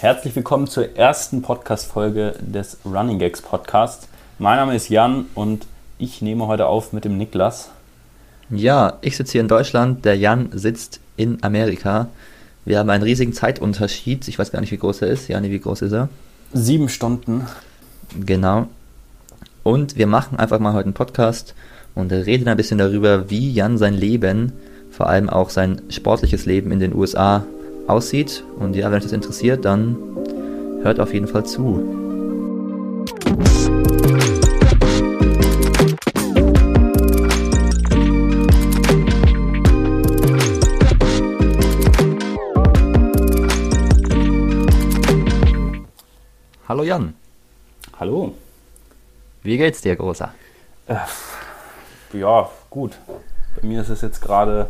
Herzlich willkommen zur ersten Podcast-Folge des Running Gags Podcast. Mein Name ist Jan und ich nehme heute auf mit dem Niklas. Ja, ich sitze hier in Deutschland, der Jan sitzt in Amerika. Wir haben einen riesigen Zeitunterschied. Ich weiß gar nicht, wie groß er ist. Jani, wie groß ist er? Sieben Stunden. Genau. Und wir machen einfach mal heute einen Podcast und reden ein bisschen darüber, wie Jan sein Leben, vor allem auch sein sportliches Leben in den USA aussieht. Und ja, wenn euch das interessiert, dann hört auf jeden Fall zu. Hallo Jan. Hallo. Wie geht's dir, Großer? Äh, ja, gut. Bei mir ist es jetzt gerade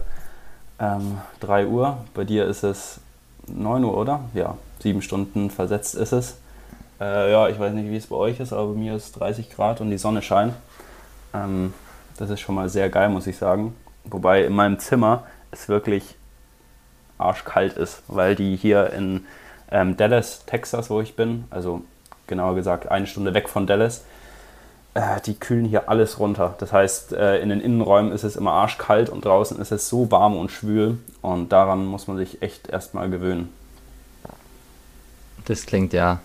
ähm, 3 Uhr. Bei dir ist es 9 Uhr, oder? Ja, sieben Stunden versetzt ist es. Äh, ja, ich weiß nicht, wie es bei euch ist, aber bei mir ist 30 Grad und die Sonne scheint. Ähm, das ist schon mal sehr geil, muss ich sagen. Wobei in meinem Zimmer es wirklich arschkalt ist, weil die hier in ähm, Dallas, Texas, wo ich bin, also genauer gesagt eine Stunde weg von Dallas, die kühlen hier alles runter. Das heißt, äh, in den Innenräumen ist es immer arschkalt und draußen ist es so warm und schwül und daran muss man sich echt erstmal gewöhnen. Das klingt ja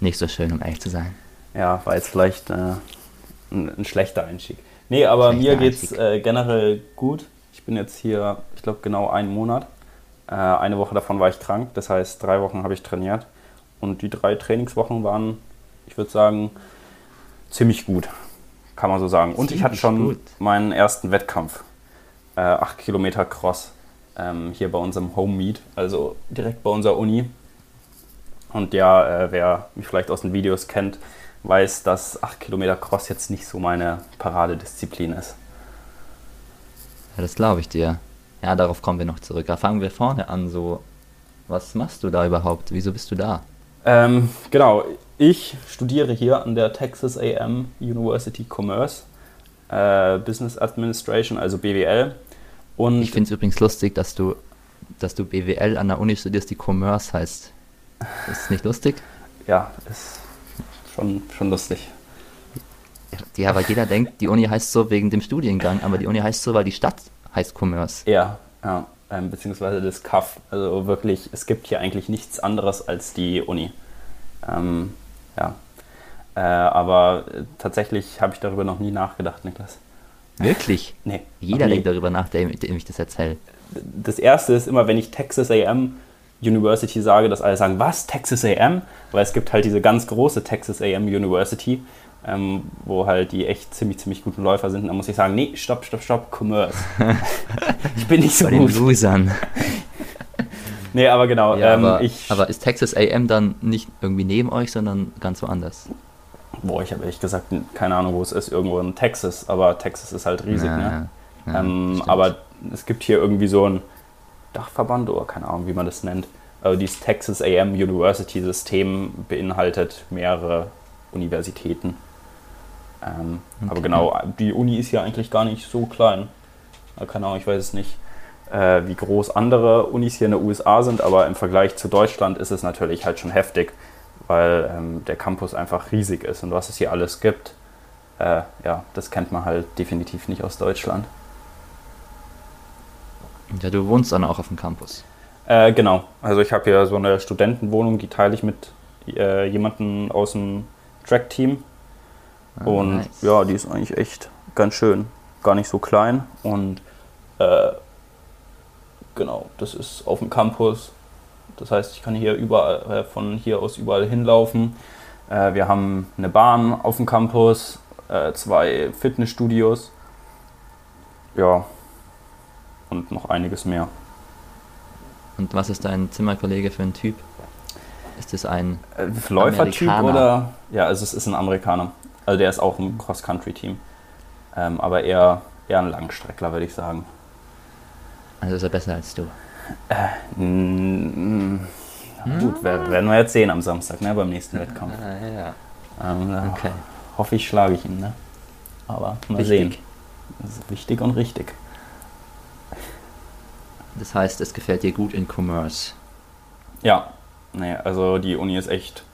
nicht so schön, um ehrlich zu sein. Ja, war jetzt vielleicht äh, ein, ein, schlechter Einstieg. Nee, aber schlechter mir geht es äh, generell gut. Ich bin jetzt hier, ich glaube, genau einen Monat. Äh, eine Woche davon war ich krank, das heißt, drei Wochen habe ich trainiert. Und die drei Trainingswochen waren, ich würde sagen, ziemlich gut, kann man so sagen. Und ziemlich ich hatte schon gut. meinen ersten Wettkampf, äh, 8 Kilometer Cross, ähm, hier bei unserem Home Meet, also direkt bei unserer Uni. Und ja, äh, wer mich vielleicht aus den Videos kennt, weiß, dass 8 Kilometer Cross jetzt nicht so meine Paradedisziplin ist. Ja, das glaube ich dir. Ja, darauf kommen wir noch zurück. Da fangen wir vorne an. So, was machst du da überhaupt? Wieso bist du da? Ähm, genau, ich studiere hier an der Texas AM University Commerce äh, Business Administration, also BWL. Und ich finde es übrigens lustig, dass du, dass du BWL an der Uni studierst, die Commerce heißt. Ist es nicht lustig? Ja, ist schon, schon lustig. Ja, aber jeder denkt, die Uni heißt so wegen dem Studiengang, aber die Uni heißt so, weil die Stadt heißt Commerce. Ja, ja ähm, beziehungsweise das CAF. Also wirklich, es gibt hier eigentlich nichts anderes als die Uni. Ähm, ja. Äh, aber tatsächlich habe ich darüber noch nie nachgedacht, Niklas. Wirklich? Nee. Jeder denkt darüber nach, dem, dem ich das erzähle. Das erste ist immer, wenn ich Texas AM University sage, dass alle sagen, was, Texas AM? Weil es gibt halt diese ganz große Texas AM University ähm, wo halt die echt ziemlich, ziemlich guten Läufer sind. Da muss ich sagen, nee, stopp, stopp, stopp, Commerce. ich bin nicht so Bei gut. Den Losern. nee, aber genau. Ja, ähm, aber, ich, aber ist Texas AM dann nicht irgendwie neben euch, sondern ganz woanders? Boah, ich habe ehrlich gesagt keine Ahnung, wo es ist. Irgendwo in Texas, aber Texas ist halt riesig, ja, ne? Ja, ähm, aber es gibt hier irgendwie so ein Dachverband oder keine Ahnung, wie man das nennt. Also dieses Texas AM University System beinhaltet mehrere Universitäten. Ähm, okay. Aber genau, die Uni ist ja eigentlich gar nicht so klein. Keine Ahnung, ich weiß es nicht, äh, wie groß andere Unis hier in den USA sind, aber im Vergleich zu Deutschland ist es natürlich halt schon heftig, weil ähm, der Campus einfach riesig ist und was es hier alles gibt, äh, ja, das kennt man halt definitiv nicht aus Deutschland. Ja, du wohnst dann auch auf dem Campus. Äh, genau, also ich habe hier so eine Studentenwohnung, die teile ich mit äh, jemandem aus dem Track-Team Ah, und nice. ja, die ist eigentlich echt ganz schön. Gar nicht so klein. Und äh, genau, das ist auf dem Campus. Das heißt, ich kann hier überall, äh, von hier aus überall hinlaufen. Äh, wir haben eine Bahn auf dem Campus, äh, zwei Fitnessstudios. Ja, und noch einiges mehr. Und was ist dein Zimmerkollege für ein Typ? Ist es ein äh, Läufertyp oder? Ja, also es ist ein Amerikaner. Also der ist auch im Cross-Country-Team. Ähm, aber eher, eher ein Langstreckler, würde ich sagen. Also ist er besser als du? Äh, hm? Gut, werden wir jetzt sehen am Samstag, ne, beim nächsten Wettkampf. Ja, ja. Ähm, okay. Hoffe ich, schlage ich ihn, ne? Aber mal wichtig. sehen. Das ist wichtig und richtig. Das heißt, es gefällt dir gut in Commerce. Ja, Nee, also die Uni ist echt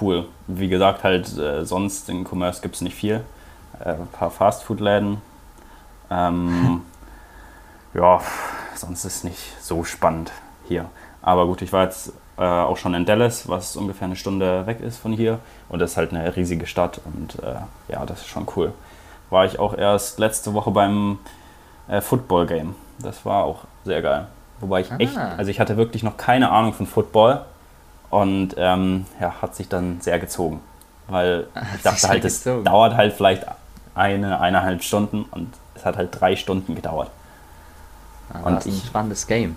cool. Wie gesagt, halt äh, sonst in Commerce gibt es nicht viel. Äh, ein paar Fastfood-Läden. Ähm, ja, sonst ist nicht so spannend hier. Aber gut, ich war jetzt äh, auch schon in Dallas, was ungefähr eine Stunde weg ist von hier. Und das ist halt eine riesige Stadt und äh, ja, das ist schon cool. War ich auch erst letzte Woche beim äh, Football-Game. Das war auch sehr geil. Wobei ich echt, Ah. also ich hatte wirklich noch keine Ahnung von Football und ähm, ja, hat sich dann sehr gezogen. Weil ich dachte halt, es dauert halt vielleicht eine, eineinhalb Stunden und es hat halt drei Stunden gedauert. Ah, Und das ist ein ich- spannendes Game.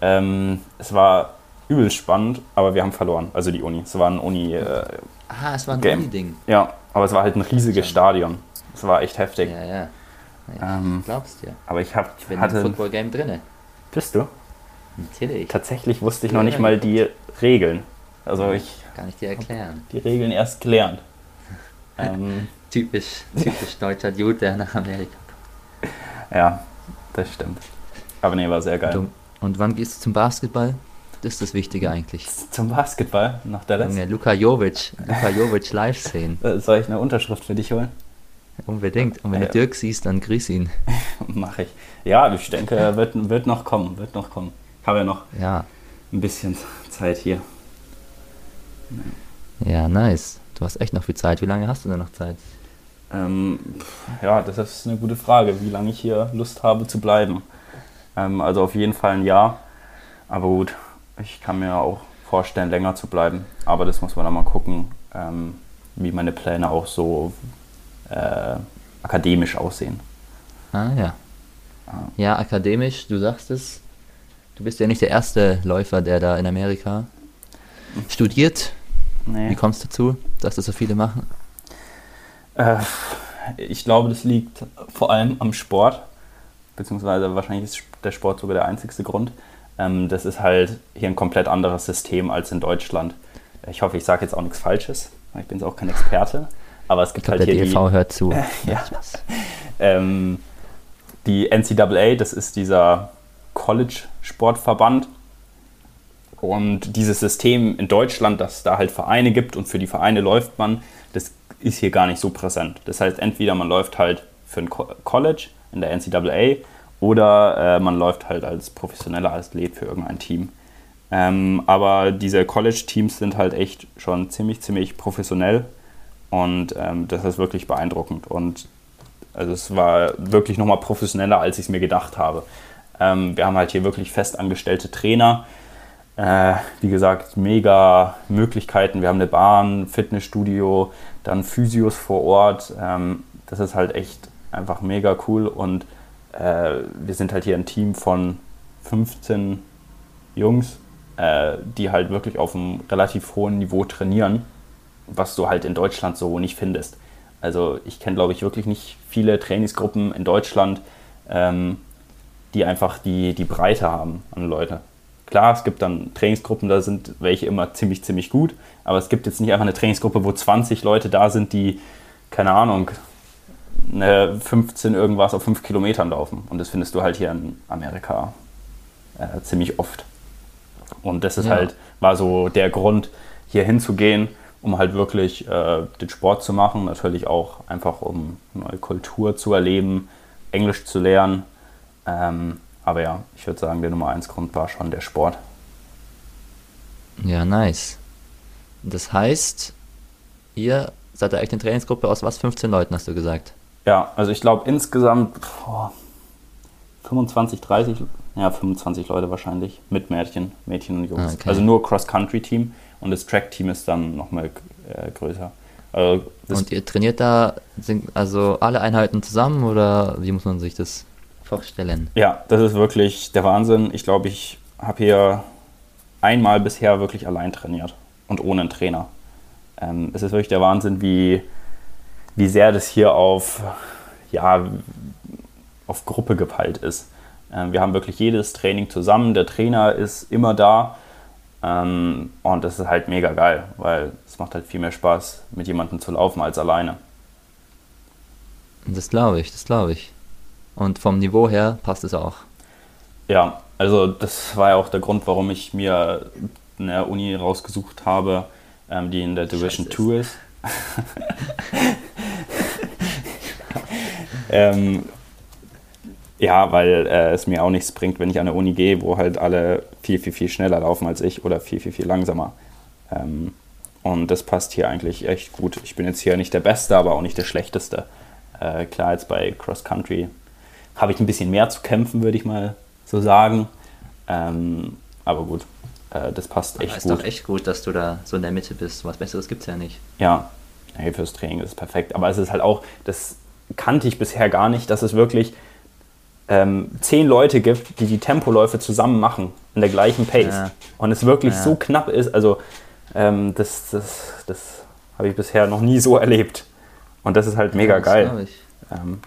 Ähm, es war übel spannend, aber wir haben verloren. Also die Uni. Es war ein Uni. Äh, Ah, es war ein Game. Uni-Ding. ja, aber es war halt ein riesiges Stadion. Es war echt heftig. Ja, ja. Ich Ähm, glaub's dir. aber ich hab, Ich bin im hatte. Football-Game drinne. Bist du? Natürlich. Tatsächlich wusste ich Ja, noch nicht ja. mal die Regeln. Also ich Kann ich dir erklären. die Regeln erst gelernt. ähm, Typisch, typisch deutscher Dude, der nach Amerika ja, das stimmt. Aber nee, war sehr geil. Und wann gehst du zum Basketball? Das ist das Wichtige eigentlich. Zum Basketball nach Dallas. Junge, Luka Jovic, Luka Jovic live sehen. Äh, Soll ich eine Unterschrift für dich holen? Unbedingt. Und wenn Ja. du Dirk siehst, dann grüß ihn. Mache ich. Ja, ich denke, wird, wird noch kommen, wird noch kommen. Ich habe ja noch Ja, ein bisschen Zeit hier. ja, nice. Du hast echt noch viel Zeit. Wie lange hast du denn noch Zeit? Ähm, ja, das ist eine gute Frage, wie lange ich hier Lust habe zu bleiben. Ähm, also auf jeden Fall ein Jahr. Aber gut, ich kann mir auch vorstellen, länger zu bleiben. Aber das muss man dann mal gucken, ähm, wie meine Pläne auch so äh, akademisch aussehen. Ah, ja. Ah. Ja, akademisch, du sagst es. Du bist ja nicht der erste Läufer, der da in Amerika studiert. Nee. Wie kommst du dazu, dass das so viele machen? Äh, ich glaube, das liegt vor allem am Sport, beziehungsweise wahrscheinlich ist der Sport sogar der einzigste Grund. Ähm, das ist halt hier ein komplett anderes System als in Deutschland. Ich hoffe, ich sage jetzt auch nichts Falsches. Ich bin jetzt auch kein Experte, aber es Ich gibt glaube, halt der hier DLV hört zu. Ja. ähm, die NCAA, das ist dieser College-Sportverband. Und dieses System in Deutschland, dass es da halt Vereine gibt und für die Vereine läuft man, das ist hier gar nicht so präsent. Das heißt, entweder man läuft halt für ein Co- College in der NCAA oder äh, man läuft halt als professioneller Athlet für irgendein Team. Ähm, aber diese College-Teams sind halt echt schon ziemlich, ziemlich professionell und ähm, das ist wirklich beeindruckend. Und also es war wirklich nochmal professioneller, als ich es mir gedacht habe. Ähm, wir haben halt hier wirklich festangestellte Trainer. Äh, wie gesagt, mega Möglichkeiten. Wir haben eine Bahn, Fitnessstudio, dann Physios vor Ort. Ähm, das ist halt echt einfach mega cool. Und äh, wir sind halt hier ein Team von 15 Jungs, äh, die halt wirklich auf einem relativ hohen Niveau trainieren, was du halt in Deutschland so nicht findest. Also ich kenne, glaube ich, wirklich nicht viele Trainingsgruppen in Deutschland, ähm, die einfach die, die Breite haben an Leute. Klar, es gibt dann Trainingsgruppen, da sind welche immer ziemlich, ziemlich gut, aber es gibt jetzt nicht einfach eine Trainingsgruppe, wo 20 Leute da sind, die, keine Ahnung, eine 15 irgendwas auf 5 Kilometern laufen. Und das findest du halt hier in Amerika äh, ziemlich oft. Und das ist Ja. halt, war so der Grund, hier hinzugehen, um halt wirklich äh, den Sport zu machen. Natürlich auch einfach, um neue Kultur zu erleben, Englisch zu lernen. Ähm, aber ja, ich würde sagen, der Nummer 1 Grund war schon der Sport. Ja, nice. Das heißt, ihr seid da echt eine Trainingsgruppe aus was? 15 Leuten, hast du gesagt. Ja, also ich glaube insgesamt boah, 25, 30, ja 25 Leute wahrscheinlich mit Mädchen, Mädchen und Jungs. Ah, okay. Also nur Cross-Country-Team und das Track-Team ist dann nochmal äh, größer. Also Und ihr trainiert da sind also alle Einheiten zusammen oder wie muss man sich das vorstellen? ja, das ist wirklich der Wahnsinn. Ich glaube, ich habe hier einmal bisher wirklich allein trainiert und ohne einen Trainer. Ähm, es ist wirklich der Wahnsinn, wie, wie sehr das hier auf, ja, auf Gruppe gepeilt ist. Ähm, wir haben wirklich jedes Training zusammen, der Trainer ist immer da ähm, und das ist halt mega geil, weil es macht halt viel mehr Spaß, mit jemandem zu laufen als alleine. Das glaube ich, das glaube ich. Und vom Niveau her passt es auch. Ja, also das war ja auch der Grund, warum ich mir eine Uni rausgesucht habe, ähm, die in der Division Scheiße 2 ist. ähm, ja, weil äh, es mir auch nichts bringt, wenn ich an eine Uni gehe, wo halt alle viel, viel, viel schneller laufen als ich oder viel, viel, viel langsamer. Ähm, und das passt hier eigentlich echt gut. Ich bin jetzt hier nicht der Beste, aber auch nicht der Schlechteste. Äh, klar, jetzt bei Cross Country habe ich ein bisschen mehr zu kämpfen, würde ich mal so sagen. Ähm, aber gut, äh, das passt echt ist gut. doch echt gut, dass du da so in der Mitte bist. Was Besseres gibt es ja nicht. Ja, hey, fürs Training ist es perfekt. Aber es ist halt auch, das kannte ich bisher gar nicht, dass es wirklich ähm, zehn Leute gibt, die die Tempoläufe zusammen machen, in der gleichen Pace. Ja. Und es wirklich Ja. so knapp ist, also ähm, das, das, das habe ich bisher noch nie so erlebt. Und das ist halt mega Ja, das geil. Ähm,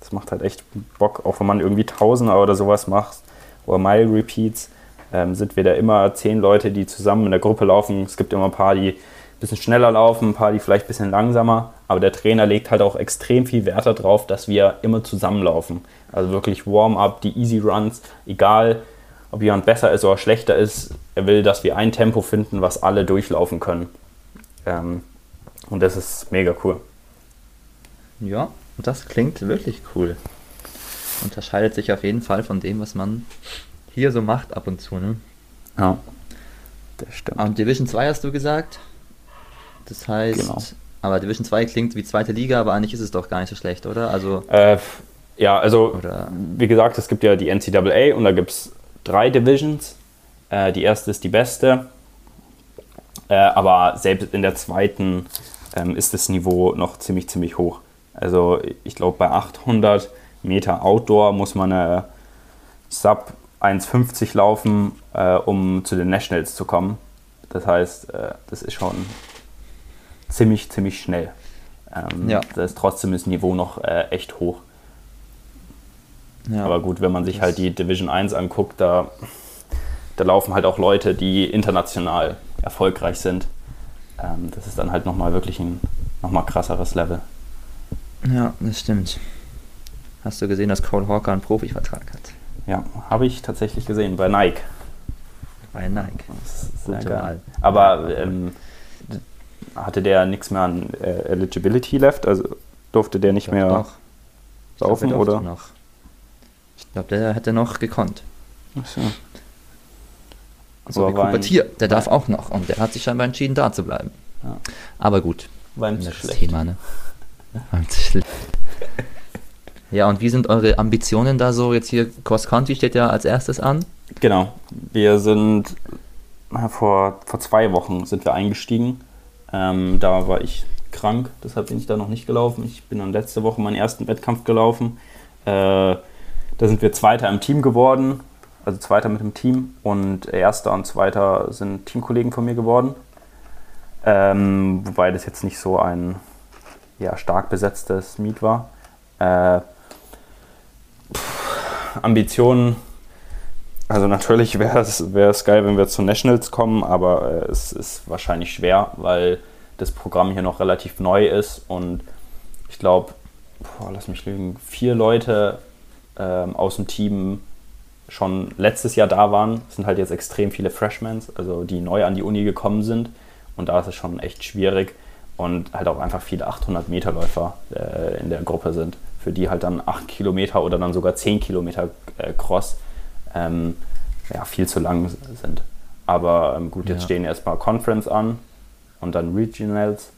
das macht halt echt Bock, auch wenn man irgendwie Tausender oder sowas macht oder Mile Repeats, ähm, sind wir da immer zehn Leute, die zusammen in der Gruppe laufen. Es gibt immer ein paar, die ein bisschen schneller laufen, ein paar, die vielleicht ein bisschen langsamer. Aber der Trainer legt halt auch extrem viel Wert darauf, dass wir immer zusammenlaufen. Also wirklich Warm-up, die Easy Runs, egal ob jemand besser ist oder schlechter ist, er will, dass wir ein Tempo finden, was alle durchlaufen können. Ähm, und das ist mega cool. Ja, das klingt wirklich cool. Unterscheidet sich auf jeden Fall von dem, was man hier so macht ab und zu. Ne? Ja, das stimmt. Und Division 2 hast du gesagt. Das heißt, Genau. Aber Division 2 klingt wie zweite Liga, aber eigentlich ist es doch gar nicht so schlecht, oder? Also, Äh, ja, also Oder- wie gesagt, es gibt ja die NCAA und da gibt es drei Divisions. Äh, die erste ist die beste, äh, aber selbst in der zweiten ähm, ist das Niveau noch ziemlich, ziemlich hoch. Also ich glaube, bei 800 Meter Outdoor muss man eine Sub 1,50 laufen, äh, um zu den Nationals zu kommen. Das heißt, äh, das ist schon ziemlich, ziemlich schnell. Ähm, Ja. Da ist trotzdem das Niveau noch äh, echt hoch. ja. Aber gut, wenn man sich Das- halt die Division 1 anguckt, da, da laufen halt auch Leute, die international erfolgreich sind. Ähm, das ist dann halt nochmal wirklich ein nochmal krasseres Level. ja, das stimmt. Hast du gesehen, dass Cole Hawker einen Profivertrag hat? Ja, habe ich tatsächlich gesehen bei Nike. Bei Nike. Das ist sehr Gute geil. Wahl. Aber ähm, hatte der nichts mehr an äh, Eligibility left? Also durfte der nicht Ich glaub mehr glaub, laufen, durfte oder? Noch. Ich glaube, der hätte noch gekonnt. Ach so. So Aber wie war Cooper ein- Tier, der darf auch noch und der hat sich scheinbar entschieden, da zu bleiben. Ja. Aber gut, War ihm zu schlecht. Thema, ne? War ihm zu schlecht. Ja, und wie sind eure Ambitionen da so? Jetzt hier Cross Country steht ja als erstes an. Genau. Wir sind vor, vor zwei Wochen sind wir eingestiegen. Ähm, da war ich krank, deshalb bin ich da noch nicht gelaufen. Ich bin dann letzte Woche meinen ersten Wettkampf gelaufen. Äh, da sind wir Zweiter im Team geworden, also Zweiter mit dem Team. Und Erster und Zweiter sind Teamkollegen von mir geworden. Ähm, wobei das jetzt nicht so ein ja, stark besetztes Meet war. Äh, Ambitionen also natürlich wäre es, geil, wenn wir zu Nationals kommen, aber äh, es ist wahrscheinlich schwer, weil das Programm hier noch relativ neu ist und ich glaube, lass mich lügen, vier Leute ähm, aus dem Team schon letztes Jahr da waren. Es sind halt jetzt extrem viele Freshmen, also die neu an die Uni gekommen sind und da ist es schon echt schwierig und halt auch einfach viele 800 Meter Läufer äh, in der Gruppe sind, für die halt dann 8 Kilometer oder dann sogar 10 Kilometer äh, Cross ähm, ja, viel zu lang sind. Aber ähm, gut, jetzt Ja. stehen erstmal Conference an und dann Regionals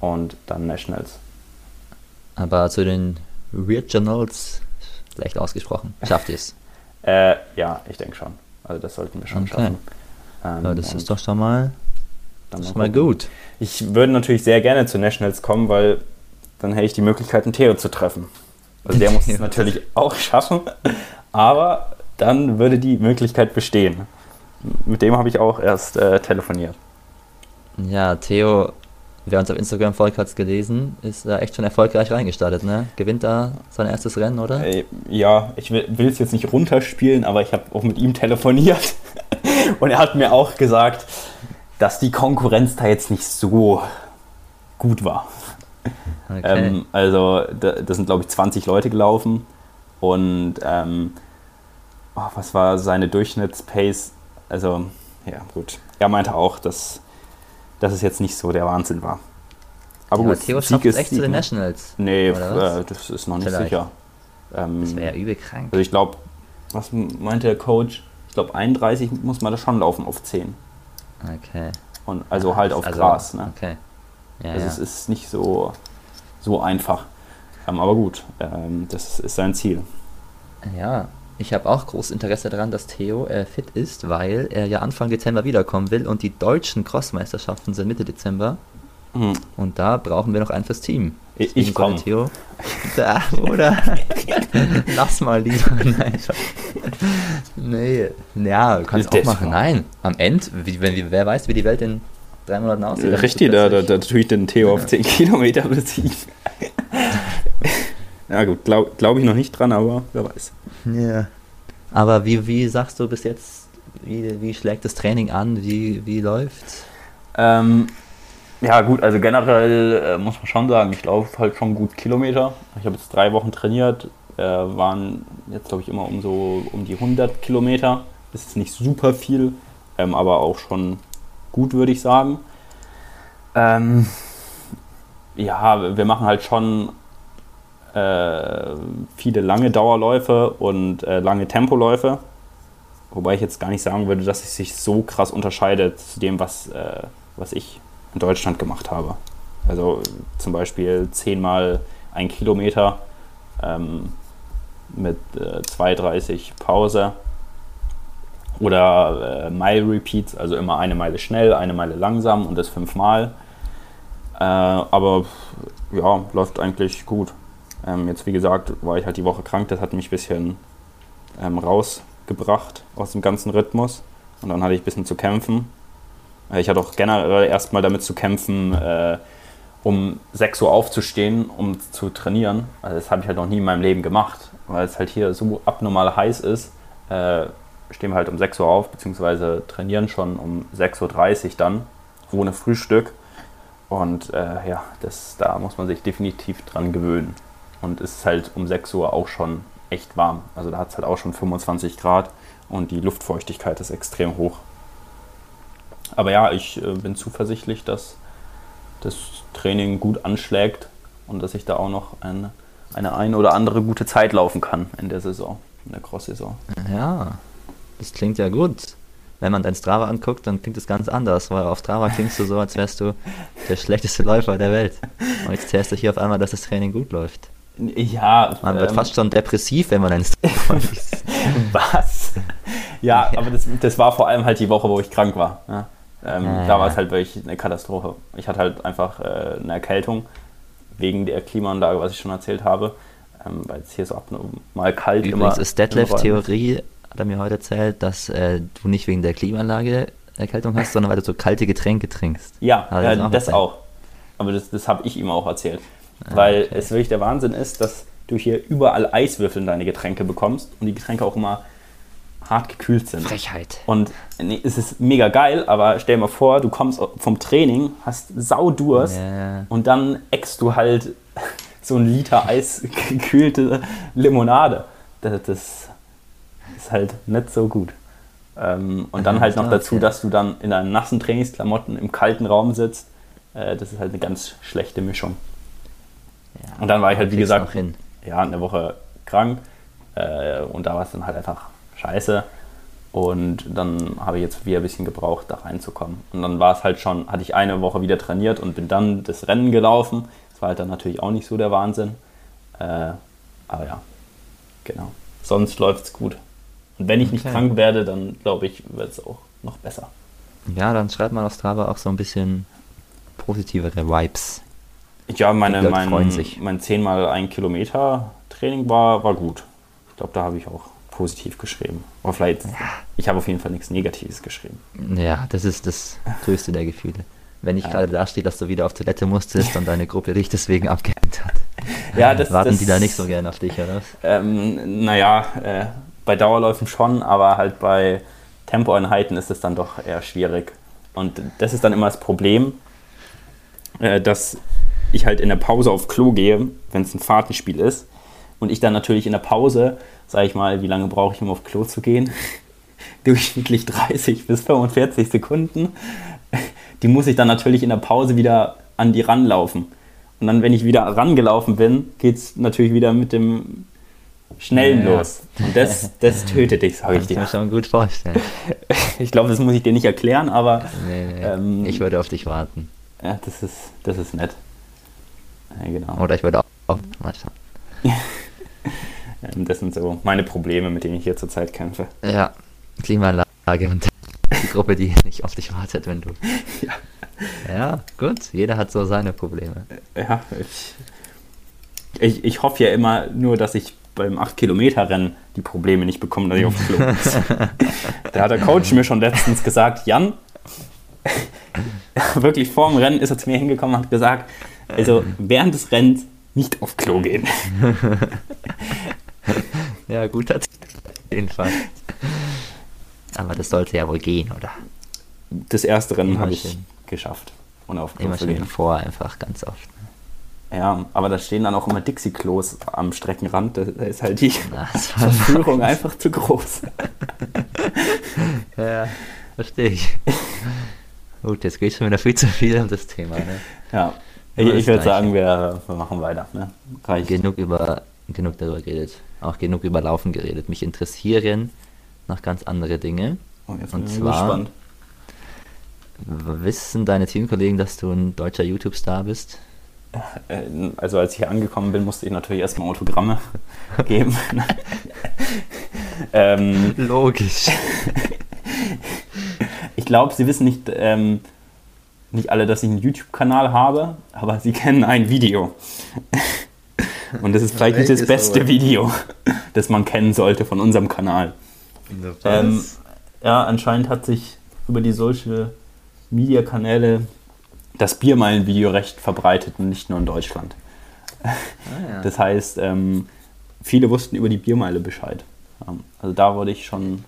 und dann Nationals. Aber zu den Regionals, schlecht ausgesprochen, schafft ihr es. Äh, ja, ich denke schon. Also das sollten wir schon Okay. schaffen. Ähm, Ja, das ist doch schon mal, dann ist mal gut. Ich würde natürlich sehr gerne zu Nationals kommen, weil dann hätte ich die Möglichkeit, einen Theo zu treffen. Also der muss es natürlich auch schaffen, aber dann würde die Möglichkeit bestehen. Mit dem habe ich auch erst äh, telefoniert. Ja, Theo, wer uns auf Instagram folgt, hat es gelesen, ist da echt schon erfolgreich reingestartet, ne? Gewinnt da sein erstes Rennen, oder? Ja, ich will es jetzt nicht runterspielen, aber ich habe auch mit ihm telefoniert und er hat mir auch gesagt, dass die Konkurrenz da jetzt nicht so gut war. Okay. Ähm, also da, da sind, glaube ich, 20 Leute gelaufen und ähm, oh, was war seine Durchschnittspace? Also ja, gut. Er meinte auch, dass, dass es jetzt nicht so der Wahnsinn war. Aber ja, gut, Theo Sieg schafft es echt Sieg, zu den? Nationals. Nee, äh, das ist noch nicht Vielleicht. sicher. Ähm, das wäre ja übel krank. Also ich glaube, was meinte der Coach? Ich glaube, 31 muss man da schon laufen auf 10. Okay. Und also ja, halt auf also, Gras. Ne? Okay. Ja, also es ist nicht so, so einfach. Ähm, aber gut, ähm, das ist sein Ziel. Ja, ich habe auch großes Interesse daran, dass Theo äh, fit ist, weil er ja Anfang Dezember wiederkommen will und die deutschen Crossmeisterschaften sind Mitte Dezember. Mhm. Und da brauchen wir noch einen fürs Team. Ich, ich komme. Theo. Da, oder? Lass mal lieber. Nein, nee. Ja, du kannst auch machen. Nein, am Ende, wie, wenn, wer weiß, wie die Welt in drei Monaten aussieht. Richtig, da, da, da tue ich den Theo auf 10 Kilometer besiegen. Ja gut, glaube glaub ich noch nicht dran, aber wer weiß. Ja. Aber wie, wie sagst du bis jetzt, wie, wie schlägt das Training an? Wie, wie läuft's? Ähm, ja, gut, also generell äh, muss man schon sagen, ich laufe halt schon gut Kilometer. Ich habe jetzt drei Wochen trainiert, äh, waren jetzt glaube ich immer um so um die 100 Kilometer. Das ist nicht super viel, ähm, aber auch schon gut, würde ich sagen. Ähm, ja, wir machen halt schon viele lange Dauerläufe und äh, lange Tempoläufe. Wobei ich jetzt gar nicht sagen würde, dass es sich so krass unterscheidet zu dem, was, äh, was ich in Deutschland gemacht habe. Also zum Beispiel zehnmal ein Kilometer ähm, mit äh, 2,30 Pause oder äh, Mile Repeats, also immer eine Meile schnell, eine Meile langsam und das fünfmal. Äh, aber ja, läuft eigentlich gut. Ähm, jetzt wie gesagt war ich halt die Woche krank, das hat mich ein bisschen ähm, rausgebracht aus dem ganzen Rhythmus und dann hatte ich ein bisschen zu kämpfen äh, ich hatte auch generell erstmal damit zu kämpfen, äh, um 6 Uhr aufzustehen, um zu trainieren. Also das habe ich halt noch nie in meinem Leben gemacht, weil es halt hier so abnormal heiß ist. Äh, stehen wir halt um 6 Uhr auf, beziehungsweise trainieren schon um 6.30 Uhr dann, ohne Frühstück. Und äh, ja, das, da muss man sich definitiv dran gewöhnen. Und es ist halt um 6 Uhr auch schon echt warm. Also da hat es halt auch schon 25 Grad und die Luftfeuchtigkeit ist extrem hoch. Aber ja, ich äh, bin zuversichtlich, dass das Training gut anschlägt und dass ich da auch noch eine, eine ein oder andere gute Zeit laufen kann in der Saison, in der Cross-Saison. Ja, das klingt ja gut. Wenn man dein Strava anguckt, dann klingt es ganz anders, weil auf Strava klingst du so, als wärst du der schlechteste Läufer der Welt. Und jetzt zählst du hier auf einmal, dass das Training gut läuft. Ja. Man wird ähm, fast schon depressiv, wenn man dein Strava liest. Was? Ja, ja, aber das, das war vor allem halt die Woche, wo ich krank war. Ja. Ähm, ja, da war es halt wirklich eine Katastrophe. Ich hatte halt einfach äh, eine Erkältung wegen der Klimaanlage, was ich schon erzählt habe, ähm, weil es hier so abnormal kalt Übrigens immer, ist Detlef Theorie, hat er mir heute erzählt, dass äh, du nicht wegen der Klimaanlage Erkältung hast, sondern weil du so kalte Getränke trinkst. Ja, ja das, auch, das auch. Aber das, das habe ich ihm auch erzählt. Ah, weil okay. es wirklich der Wahnsinn ist, dass du hier überall Eiswürfel in deine Getränke bekommst und die Getränke auch immer hart gekühlt sind. Frechheit. Und nee, es ist mega geil, aber stell dir mal vor, du kommst vom Training, hast Saudurst yeah. und dann eckst du halt so ein Liter eisgekühlte Limonade. Das, das, ist halt nicht so gut. Ähm, und dann halt noch dazu, dass du dann in deinen nassen Trainingsklamotten im kalten Raum sitzt. Äh, das ist halt eine ganz schlechte Mischung. Und dann war ich halt, wie gesagt, ja, eine Woche krank. Äh, und da war es dann halt einfach scheiße. Und dann habe ich jetzt wieder ein bisschen gebraucht, da reinzukommen. Und dann war es halt schon, hatte ich eine Woche wieder trainiert und bin dann das Rennen gelaufen. Das war halt dann natürlich auch nicht so der Wahnsinn. Äh, aber ja, genau. Sonst läuft es gut. Und wenn ich okay. nicht krank werde, dann glaube ich, wird es auch noch besser. Ja, dann schreibt man auf Strava auch so ein bisschen positivere Vibes. Ja, meine, mein, mein 10 mal 1 Kilometer Training war, war gut. Ich glaube, da habe ich auch positiv geschrieben. Oder vielleicht, ja. ich habe auf jeden Fall nichts Negatives geschrieben. Ja, das ist das größte der Gefühle. Wenn nicht ja. gerade da steht, dass du wieder auf Toilette musstest und deine Gruppe dich deswegen abgehängt hat. Ja, das, Warten das, die da nicht so gerne auf dich, oder? Ähm, naja, äh, bei Dauerläufen schon, aber halt bei Tempoeinheiten ist es dann doch eher schwierig. Und das ist dann immer das Problem, äh, dass ich halt in der Pause auf Klo gehe, wenn es ein Fahrtenspiel ist. Und ich dann natürlich in der Pause sage ich mal, wie lange brauche ich, um auf Klo zu gehen? durchschnittlich 30 bis 45 Sekunden. Die muss ich dann natürlich in der Pause wieder an die ranlaufen. Und dann, wenn ich wieder rangelaufen bin, geht es natürlich wieder mit dem Schnellen Ja. los. Und das, das tötet dich, sage ich Kann ich mir dir. schon gut vorstellen. Ich glaube, das muss ich dir nicht erklären, aber Nee, nee. Ähm, ich würde auf dich warten. ja, das, ist, das ist nett. Ja, genau. Oder ich würde auch. auch mal schauen. Ähm, Das sind so meine Probleme, mit denen ich hier zurzeit kämpfe. Ja, Klimaanlage und die Gruppe, die nicht auf dich wartet, wenn du. Ja. Ja, gut. Jeder hat so seine Probleme. Ja, ich, ich, ich hoffe ja immer nur, dass ich beim 8-Kilometer-Rennen die Probleme nicht bekomme, dass ich auf Klo muss. da hat der Coach mir schon letztens gesagt, Jan, wirklich vor dem Rennen ist er zu mir hingekommen und hat gesagt, also während des Rennens nicht auf Klo gehen. Ja, gut, auf jeden Fall. Aber das sollte ja wohl gehen, oder? Das erste Rennen habe ich geschafft, ohne auf Klo Immer schön gehen. davor, einfach ganz oft. Ja, aber da stehen dann auch immer Dixie-Klos am Streckenrand. Da ist halt die Na, Verführung einfach zu groß. Ja, verstehe ich. Gut, jetzt geht schon wieder viel zu viel um das Thema. Ne? Ja, ich, ich würde sagen, wir, wir machen weiter. Ne? Genug über genug darüber geredet. Auch genug über Laufen geredet. Mich interessieren noch ganz andere Dinge. Oh, jetzt Und bin ich zwar- gespannt. Wissen deine Teamkollegen, dass du ein deutscher YouTube-Star bist? Äh, Also als ich hier angekommen bin, musste ich natürlich erstmal Autogramme geben. ähm, Logisch. ich glaube, sie wissen nicht, ähm, nicht alle, dass ich einen YouTube-Kanal habe, aber sie kennen ein Video. Und das ist vielleicht nicht das beste aber? Video, das man kennen sollte von unserem Kanal. Ähm, ja, anscheinend hat sich über die Social Media Kanäle das Biermeilen-Video recht verbreitet und nicht nur in Deutschland. ah, ja. Das heißt, ähm, viele wussten über die Biermeile Bescheid. Ähm, also da wurde ich schon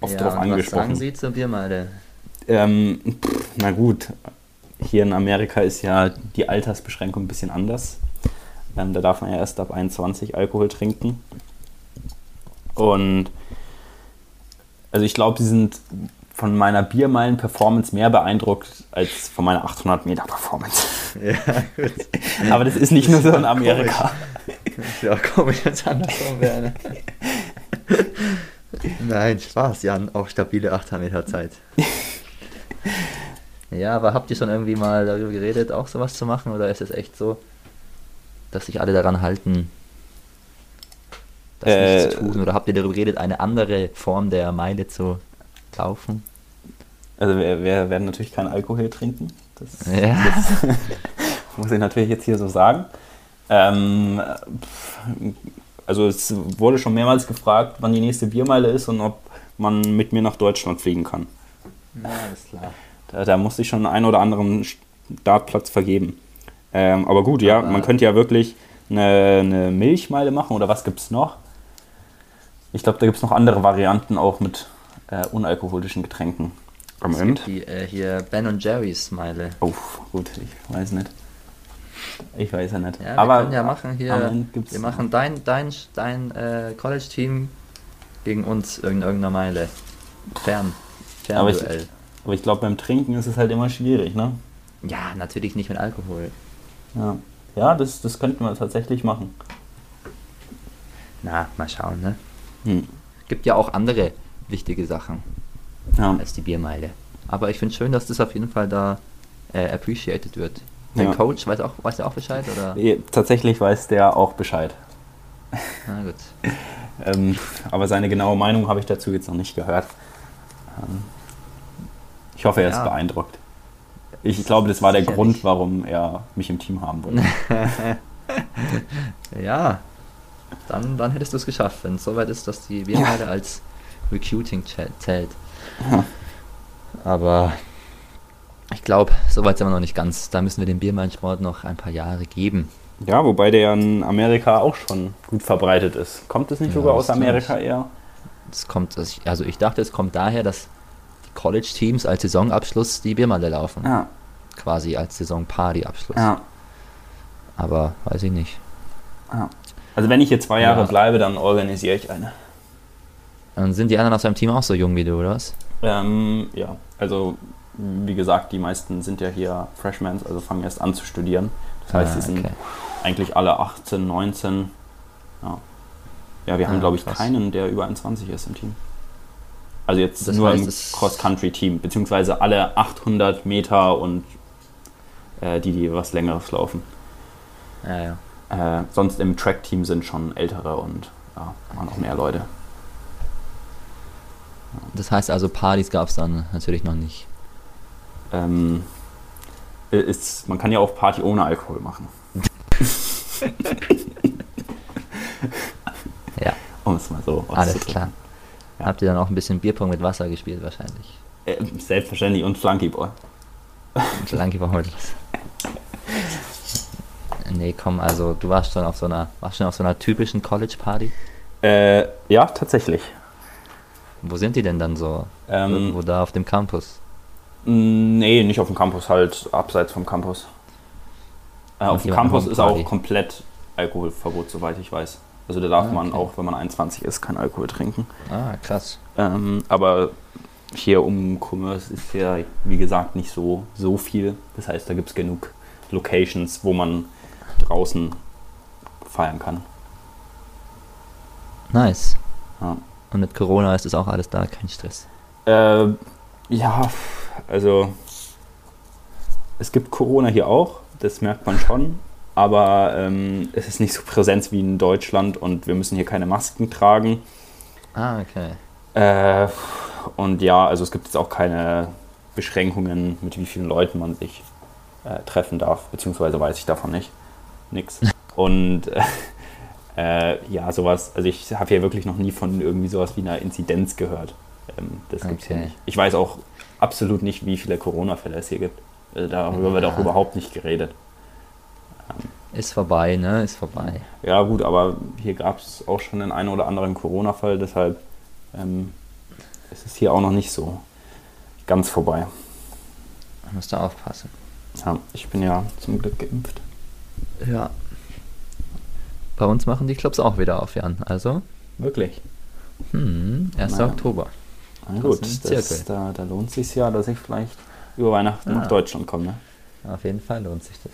oft ja, drauf und Was sagen angesprochen. Sie zur Biermeile? Ähm, pff, na gut, hier in Amerika ist ja die Altersbeschränkung ein bisschen anders. Ähm, da darf man ja erst ab 21 Alkohol trinken. Und also ich glaube, sie sind von meiner Biermeilen-Performance mehr beeindruckt als von meiner 800-Meter-Performance. Ja. Aber das ist nicht nur so in Amerika. Ist ja auch komisch, wenn es andersrum wäre. ne? Nein, Spaß, Jan. Auch stabile 8 Meter Zeit. ja, aber habt ihr schon irgendwie mal darüber geredet, auch sowas zu machen? Oder ist es echt so, dass sich alle daran halten, das Äh, nicht zu tun? Oder habt ihr darüber geredet, eine andere Form der Meile zu laufen? Also wir, wir werden natürlich keinen Alkohol trinken. Das, Ja. das muss ich natürlich jetzt hier so sagen. Ähm, also es wurde schon mehrmals gefragt, wann die nächste Biermeile ist und ob man mit mir nach Deutschland fliegen kann. Ja, alles klar. Da, da musste ich schon einen oder anderen Startplatz vergeben. Ähm, aber gut, ja, Aber- man könnte ja wirklich eine, eine Milchmeile machen oder was gibt es noch? Ich glaube, da gibt es noch andere Varianten auch mit äh, unalkoholischen Getränken. Am Es Ende. gibt die äh, hier Ben und Jerry's Meile. Oh, gut, ich weiß nicht. Ich weiß ja nicht. Ja, wir Aber können ja machen am hier. Ende gibt's- Wir machen dein, dein, dein äh, College-Team gegen uns in irgendeiner Meile. Fern. Aber ich-. Aber ich glaube, beim Trinken ist es halt immer schwierig, ne? Ja, natürlich nicht mit Alkohol. Ja, ja das, das könnten wir tatsächlich machen. Na, mal schauen, ne? Hm. Gibt ja auch andere wichtige Sachen Ja. als die Biermeile. Aber ich finde schön, dass das auf jeden Fall da äh, appreciated wird. Dein Ja. Coach weiß auch, weiß der auch Bescheid oder? Tatsächlich weiß der auch Bescheid. Na gut. Ähm, aber seine genaue Meinung habe ich dazu jetzt noch nicht gehört. Ähm, ich hoffe, er ist Ja. beeindruckt. Ich glaube, das war der Sicherlich. Grund, warum er mich im Team haben wollte. Ja, dann, dann hättest du es geschafft, wenn es soweit ist, dass die Biermeile als Recruiting zäh- zählt. Ja. Aber ich glaube, soweit sind wir noch nicht ganz. Da müssen wir dem Biermeilensport noch ein paar Jahre geben. Ja, wobei der in Amerika auch schon gut verbreitet ist. Kommt es nicht Ja, sogar aus Amerika eher? Das kommt, also ich dachte, es kommt daher, dass College-Teams als Saisonabschluss die Biermeile laufen. Ja, Quasi als Saison-Party-Abschluss. ja, Aber weiß ich nicht. ja. Also wenn ich hier zwei Jahre Ja. bleibe, dann organisiere ich eine. Und sind die anderen aus deinem Team auch so jung wie du, oder was? Ähm, ja, also wie gesagt, die meisten sind ja hier Freshmen, also fangen erst an zu studieren. Das heißt, Ah, sie sind okay. eigentlich alle 18, 19. Ja, ja wir haben, Ah, glaube ich, krass. keinen, der über 21 ist im Team. Also jetzt Das nur heißt, im Cross-Country-Team, beziehungsweise alle 800 Meter und äh, die, die was Längeres laufen. Ja, ja. Äh, sonst im Track-Team sind schon ältere und ja, waren auch mehr Leute. Das heißt also, Partys gab es dann natürlich noch nicht. Ähm, ist, man kann ja auch Party ohne Alkohol machen. Ja, Um es mal so alles auszudrücken. klar. Ja. Habt ihr dann auch ein bisschen Bierpong mit Wasser gespielt wahrscheinlich? Äh, selbstverständlich und Flunkyball. Und Lange war heute was. Nee, komm, also du warst schon auf so einer, warst schon auf so einer typischen College-Party. Äh, ja, tatsächlich. Wo sind die denn dann so? Ähm, Irgendwo da auf dem Campus. Nee, nicht auf dem Campus, halt abseits vom Campus. Äh, auf dem Campus ist auch komplett Alkoholverbot, soweit ich weiß. Also da darf Ah, man okay. auch, wenn man 21 ist, kein Alkohol trinken. Ah, krass. Ähm, aber hier um Commerce ist ja, wie gesagt, nicht so, so viel. Das heißt, da gibt es genug Locations, wo man draußen feiern kann. Nice. Ja. Und mit Corona ist es auch alles da, kein Stress. Äh, ja, also es gibt Corona hier auch, das merkt man schon, aber ähm, es ist nicht so präsent wie in Deutschland und wir müssen hier keine Masken tragen. Ah, okay. Äh, und ja, also es gibt jetzt auch keine Beschränkungen, mit wie vielen Leuten man sich äh, treffen darf, beziehungsweise weiß ich davon nicht. Nix. Und äh, äh, ja, sowas, also ich habe hier wirklich noch nie von irgendwie sowas wie einer Inzidenz gehört. Ähm, das gibt's hier Okay. nicht. Ich weiß auch absolut nicht, wie viele Corona-Fälle es hier gibt. Also darüber wird auch Ja. überhaupt nicht geredet. Ist vorbei, ne? Ist vorbei. Ja, gut, aber hier gab es auch schon den einen oder anderen Corona-Fall, deshalb ähm, ist es hier auch noch nicht so ganz vorbei. Man muss da aufpassen. Ja, ich bin ja zum Glück geimpft. Ja. Bei uns machen die Clubs auch wieder auf, Jan. Also, Wirklich? hm, 1. Naja. Oktober. Na gut, Das da, da lohnt es sich ja, dass ich vielleicht über Weihnachten Ah. nach Deutschland komme. Ne? Auf jeden Fall lohnt sich das.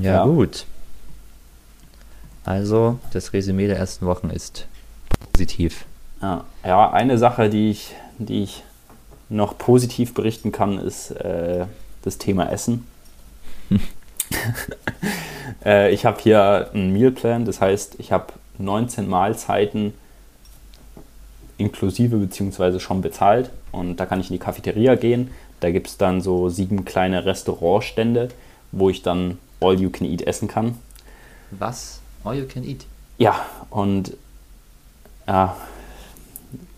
Ja, Ja. gut. Also, das Resümee der ersten Wochen ist positiv. Ja, ja eine Sache, die ich, die ich noch positiv berichten kann, ist äh, das Thema Essen. äh, ich habe hier einen Mealplan, das heißt, ich habe 19 Mahlzeiten inklusive beziehungsweise schon bezahlt und da kann ich in die Cafeteria gehen. Da gibt es dann so sieben kleine Restaurantstände, wo ich dann all you can eat essen kann. Was? All you can eat. Ja, und ja,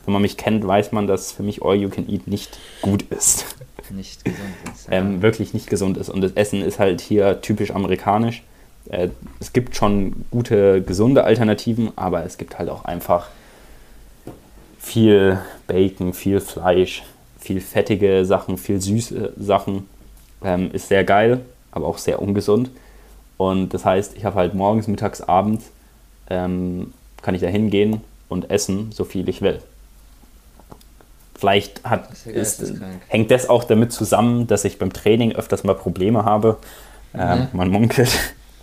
wenn man mich kennt, weiß man, dass für mich All You Can Eat nicht gut ist. Nicht gesund ist. Ähm, wirklich nicht gesund ist. Und das Essen ist halt hier typisch amerikanisch. Äh, es gibt schon gute, gesunde Alternativen, aber es gibt halt auch einfach viel Bacon, viel Fleisch, viel fettige Sachen, viel süße Sachen. Ähm, ist sehr geil, aber auch sehr ungesund. Und das heißt, ich habe halt morgens, mittags, abends ähm, kann ich da hingehen und essen, so viel ich will. Vielleicht hat, ist ist, hängt das auch damit zusammen, dass ich beim Training öfters mal Probleme habe. Ähm, Mhm. Man munkelt.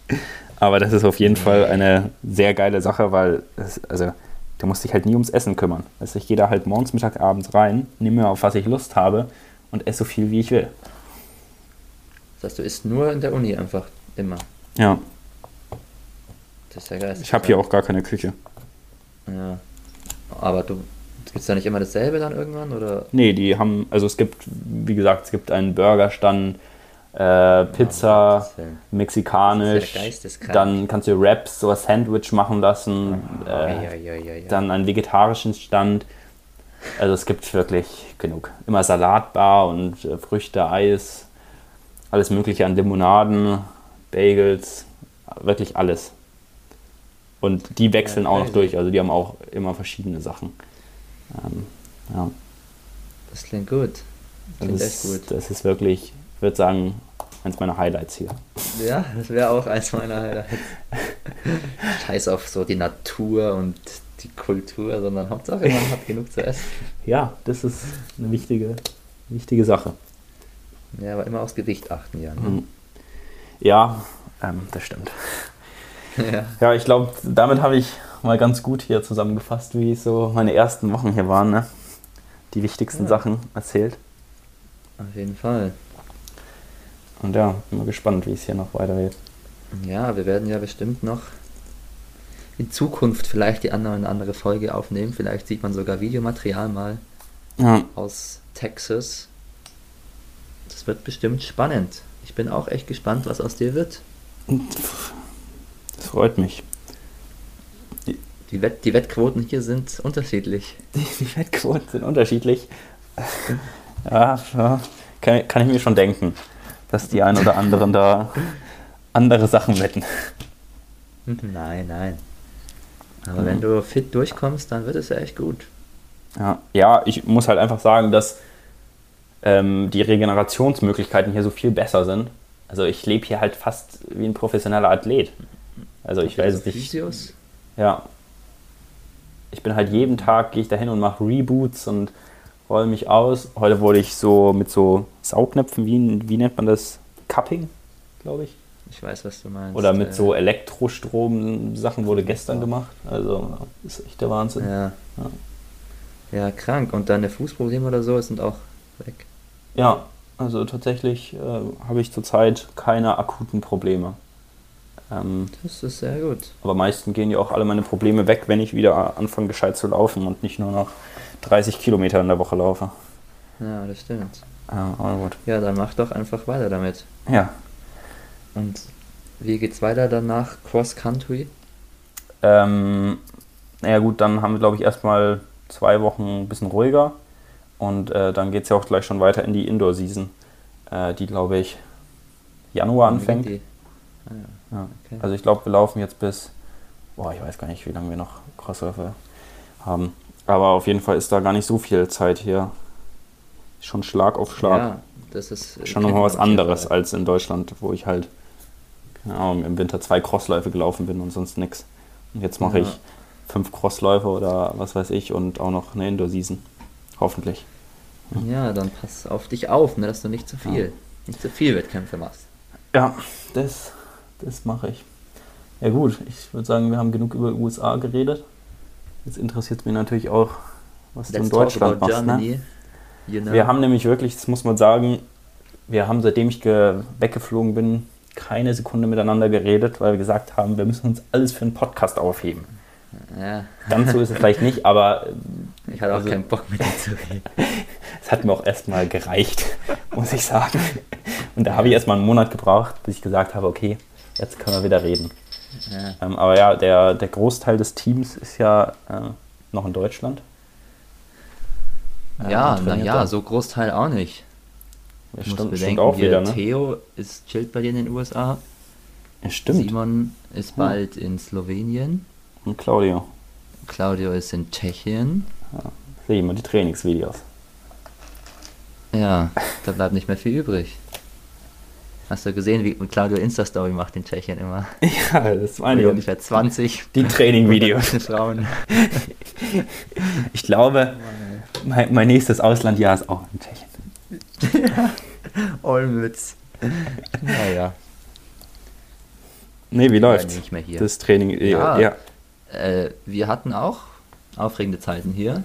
Aber das ist auf jeden Fall eine sehr geile Sache, weil es, also, du musst dich halt nie ums Essen kümmern. Also ich gehe da halt morgens, mittags, abends rein, nehme mir auf was ich Lust habe und esse so viel wie ich will. Das heißt, du isst nur in der Uni einfach immer. Ja, Das ist ja geil. ich habe hier auch gar keine Küche. Ja. Aber du gibt es da nicht immer dasselbe dann irgendwann? Oder? Nee, die haben, also es gibt, wie gesagt, es gibt einen Burgerstand, äh, Pizza, mexikanisch, Das ist ja geisteskrank. dann kannst du Wraps, so ein Sandwich machen lassen, äh, dann einen vegetarischen Stand. Also es gibt wirklich genug. Immer Salatbar und äh, Früchte, Eis, alles mögliche an Limonaden, Bagels, wirklich alles. Und die wechseln Ja, auch noch durch, also die haben auch immer verschiedene Sachen. Ähm, ja. Das klingt gut. Das Klingt echt ist, gut. das ist wirklich, ich würde sagen, eins meiner Highlights hier. Ja, das wäre auch eins meiner Highlights. Scheiß auf so die Natur und die Kultur, sondern Hauptsache man hat genug zu essen. Ja, das ist eine wichtige, wichtige Sache. Ja, aber immer aufs Gewicht achten, ja. Ne? Mhm. Ja, ähm, das stimmt. Ja. Ja, ich glaube, damit habe ich mal ganz gut hier zusammengefasst, wie so meine ersten Wochen hier waren. Ne? Die wichtigsten Ja. Sachen erzählt. Auf jeden Fall. Und ja, bin mal gespannt, wie es hier noch weitergeht. Ja, wir werden ja bestimmt noch in Zukunft vielleicht die andere, eine andere Folge aufnehmen. Vielleicht sieht man sogar Videomaterial mal Ja, aus Texas. Das wird bestimmt spannend. Ich bin auch echt gespannt, was aus dir wird. das freut mich. Die, Wett, die Wettquoten hier sind unterschiedlich. Die, die Wettquoten sind unterschiedlich. Ja, ja kann, kann ich mir schon denken, dass die ein oder anderen da andere Sachen wetten. Nein, nein. Aber Mhm. wenn du fit durchkommst, dann wird es ja echt gut. Ja, ja ich muss halt einfach sagen, dass ähm, die Regenerationsmöglichkeiten hier so viel besser sind. Also ich lebe hier halt fast wie ein professioneller Athlet. Also ich weiß es nicht. Physios? Ja. Ich bin halt jeden Tag, gehe ich da hin und mache Reboots und rolle mich aus. Heute wurde ich so mit so Saugnäpfen, wie, wie nennt man das? Cupping, glaube ich. Ich weiß, was du meinst. Oder mit Äh, so Elektrostrom-Sachen wurde gestern gemacht. Also ist echt der Wahnsinn. Ja. Ja. Ja, krank. Und deine Fußprobleme oder so sind auch weg. Ja, also tatsächlich äh, habe ich zurzeit keine akuten Probleme. Ähm, Das ist sehr gut. aber meistens gehen ja auch alle meine Probleme weg, wenn ich wieder anfange gescheit zu laufen und nicht nur noch 30 Kilometer in der Woche laufe. Ja, das stimmt. Ja, aber gut. Ja, dann mach doch einfach weiter damit. Ja, Und wie geht's weiter danach? Cross Country? ähm, naja gut, dann haben wir glaube ich erstmal zwei Wochen ein bisschen ruhiger und äh, dann geht es ja auch gleich schon weiter in die Indoor-Season, äh, die glaube ich Januar anfängt. Ah, ja. Ja. Okay. Also ich glaube, wir laufen jetzt bis, boah, ich weiß gar nicht, wie lange wir noch Crossläufe haben. Aber auf jeden Fall ist da gar nicht so viel Zeit hier. Schon Schlag auf Schlag. Ja, das ist äh, Schon nochmal was anderes als in Deutschland, wo ich halt, Ahnung, im Winter zwei Crossläufe gelaufen bin und sonst nix. Und jetzt mache Ja. ich fünf Crossläufe oder was weiß ich und auch noch eine Indoor-Season. Hoffentlich. Ja, dann pass auf dich auf, ne, dass du nicht zu viel, nicht zu viel Wettkämpfe machst. Ja, das, das mache ich. Ja gut, ich würde sagen, wir haben genug über USA geredet. Jetzt interessiert mich natürlich auch, was du in Let's Deutschland machst. Ne? You know. Wir haben nämlich wirklich, das muss man sagen, wir haben seitdem ich ge weggeflogen bin, keine Sekunde miteinander geredet, weil wir gesagt haben, wir müssen uns alles für einen Podcast aufheben. ja, Ganz so ist es vielleicht nicht, aber ich hatte auch Also- keinen Bock mit dir zu reden. es hat mir auch erstmal gereicht, muss ich sagen. Und da habe ich erstmal einen Monat gebraucht, bis ich gesagt habe, okay, jetzt können wir wieder reden. Ja. Ähm, aber ja, der, der Großteil des Teams ist ja äh, noch in Deutschland. Äh, Ja, naja, so Großteil auch nicht. Ja, Ich muss stimmt, bedenken, stimmt auch wieder, ne? Theo ist chillt bei dir in den USA. Ja, stimmt. Simon ist bald in Slowenien. Und Claudio. Claudio ist in Tschechien. Sehe immer die Trainingsvideos. Ja, da bleibt nicht mehr viel übrig. Hast du gesehen, wie Claudio Insta-Story macht in Tschechien immer? Ja, das meine ich. ungefähr 20 Die Trainingvideos. Frauen. Ich glaube, mein, mein nächstes Auslandjahr ist auch in Tschechien. Olmütz. Naja, Nee, wie läuft's? nicht mehr hier. Das Training. Ja. Ja. Äh, wir hatten auch aufregende Zeiten hier,